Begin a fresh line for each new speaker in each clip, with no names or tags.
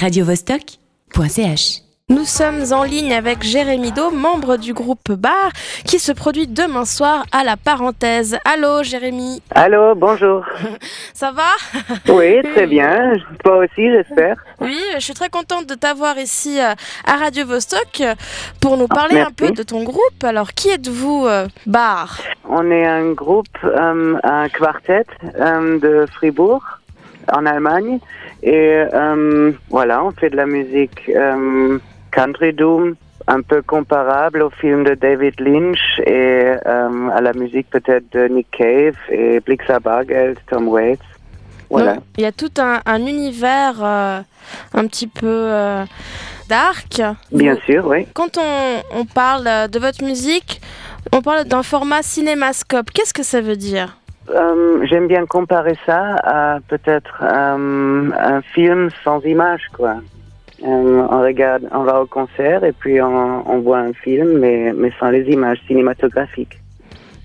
radiovostok.ch.
Nous sommes en ligne avec Jérémy Do, membre du groupe Bar, qui se produit demain soir à la parenthèse. Allô Jérémy
Allô, bonjour.
Ça va?
Oui, très bien. Toi aussi, j'espère.
Oui, je suis très contente de t'avoir ici euh, à Radio Vostok pour nous parler un peu de ton groupe. Alors, qui êtes-vous, euh, Bar?
On est un groupe, euh, un quartet euh, de Fribourg, en Allemagne. Et euh, voilà, on fait de la musique euh, country doom, un peu comparable au film de David Lynch et euh, à la musique peut-être de Nick Cave et Blixa Bargeld, Tom Waits. Voilà.
Donc, Il y a tout un, un univers euh, un petit peu euh, dark.
Bien sûr, oui.
Quand on, on parle de votre musique, on parle d'un format cinémascope. Qu'est-ce que ça veut dire?
Euh, J'aime bien comparer ça à peut-être euh, un film sans image, quoi. Euh, on regarde, on va au concert et puis on, on voit un film, mais, mais sans les images cinématographiques.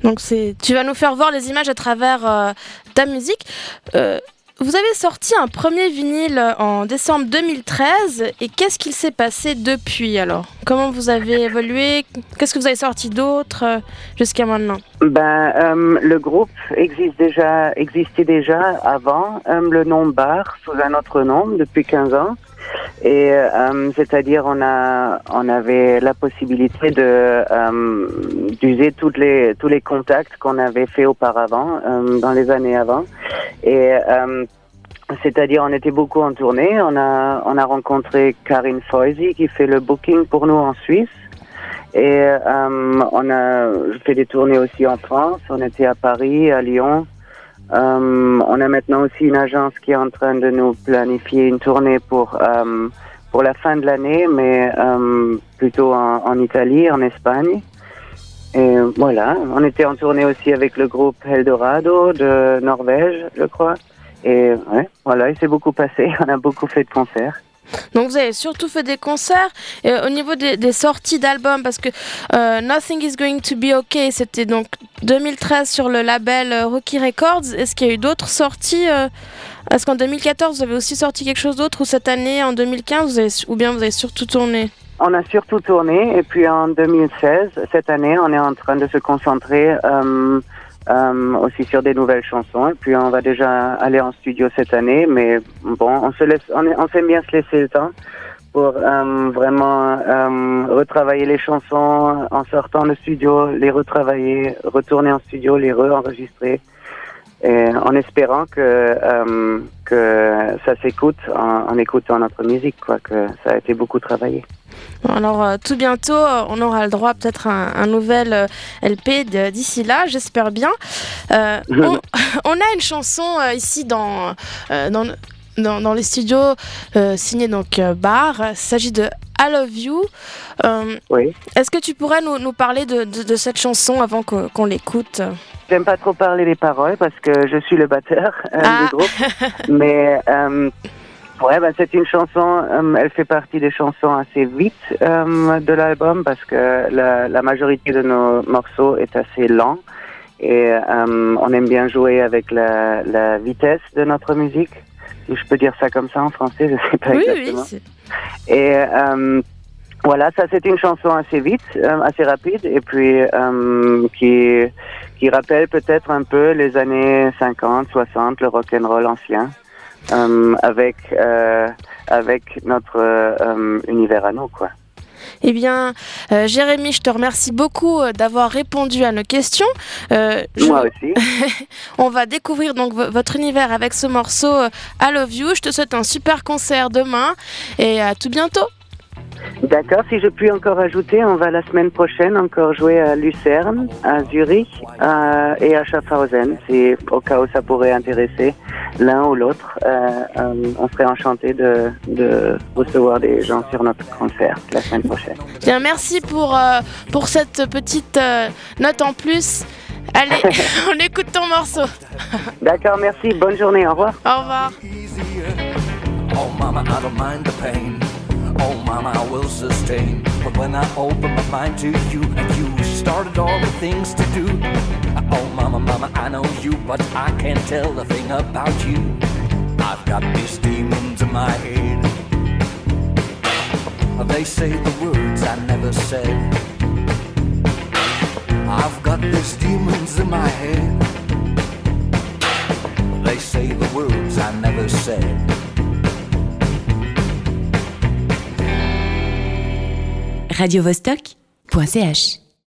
Donc tu vas nous faire voir les images à travers ta musique. Vous avez sorti un premier vinyle en décembre 2013 et qu'est-ce qu'il s'est passé depuis alors? Comment vous avez évolué? Qu'est-ce que vous avez sorti d'autre euh, jusqu'à maintenant?
Ben, euh, le groupe existait déjà avant euh, le nom Bar sous un autre nom depuis 15 ans. Et c'est-à-dire on avait la possibilité d'user tous les contacts qu'on avait fait auparavant dans les années avant. Et euh, c'est-à-dire on était beaucoup en tournée. On a on a rencontré Karine Foisy qui fait le booking pour nous en Suisse. Et euh, on a fait des tournées aussi en France. On était à Paris, à Lyon. Euh, on a maintenant aussi une agence qui est en train de nous planifier une tournée pour euh, pour la fin de l'année, mais euh, plutôt en, en Italie, en Espagne. Et voilà, on était en tournée aussi avec le groupe Eldorado de Norvège, je crois. Et ouais, voilà, il s'est beaucoup passé. On a beaucoup fait de concerts.
Donc vous avez surtout fait des concerts et euh, au niveau des, sorties d'albums parce que euh, Nothing is going to be okay c'était donc 2013 sur le label euh, Rocky Records. Est-ce qu'il y a eu d'autres sorties Est-ce qu'en 2014 vous avez aussi sorti quelque chose d'autre ou cette année en 2015 vous avez, ou bien vous avez surtout tourné?
On a surtout tourné et puis en 2016, cette année, on est en train de se concentrer euh, euh, aussi sur des nouvelles chansons. Et puis on va déjà aller en studio cette année, mais bon, on se laisse, on, est- bien se laisser le temps pour euh, vraiment euh, retravailler les chansons en sortant de studio, les retravailler, retourner en studio, les re-enregistrer. Et en espérant que, euh, que ça s'écoute en, en écoutant notre musique, quoi, que ça a été beaucoup travaillé.
Alors euh, tout bientôt euh, on aura le droit peut-être à un, un nouvel euh, LP d'ici là j'espère bien. On, on a une chanson ici dans, dans, dans, dans les studios signée donc Bar. Il s'agit de I Love You.
Oui.
Est-ce que tu pourrais nous, nous parler de, de- de cette chanson avant qu'on l'écoute?
J'aime pas trop parler des paroles parce que je suis le batteur euh,
Ah.
du groupe. Mais euh, ouais, bah, c'est une chanson, euh, elle fait partie des chansons assez vite euh, de l'album parce que la, la majorité de nos morceaux est assez lent. Et on aime bien jouer avec la, la vitesse de notre musique. Si je peux dire ça comme ça en français, je sais pas
Oui, oui.
exactement.
c'est-
Et voilà, ça c'est une chanson assez vite, assez rapide, et puis euh, qui qui rappelle peut-être un peu les années 50, 60, le rock and roll ancien, euh, avec euh, avec notre euh, univers à nous, quoi.
Eh bien, Jérémy, je te remercie beaucoup d'avoir répondu à nos questions. Je-
Moi aussi.
On va découvrir donc vo- votre univers avec ce morceau I Love You. Je te souhaite un super concert demain et à tout bientôt.
D'accord. Si je puis encore ajouter, on va la semaine prochaine encore jouer à Lucerne, à Zurich et à Schaffhausen. Si au cas où ça pourrait intéresser l'un ou l'autre, euh, euh, on serait enchanté de, de recevoir des gens sur notre concert la semaine prochaine.
Bien, merci pour, euh, pour cette petite euh, note en plus. Allez, on écoute ton morceau.
D'accord. Merci. Bonne journée. Au revoir.
Au revoir.
Oh. Oh, mama, I will sustain. But when I open my mind to you, and you started all the things to do. Oh, mama, mama, I know you, but I can't tell a thing about you. I've got these demons in my head. They say the words I never said. I've got these demons in my head. They say the words I never said.
radiovostok.ch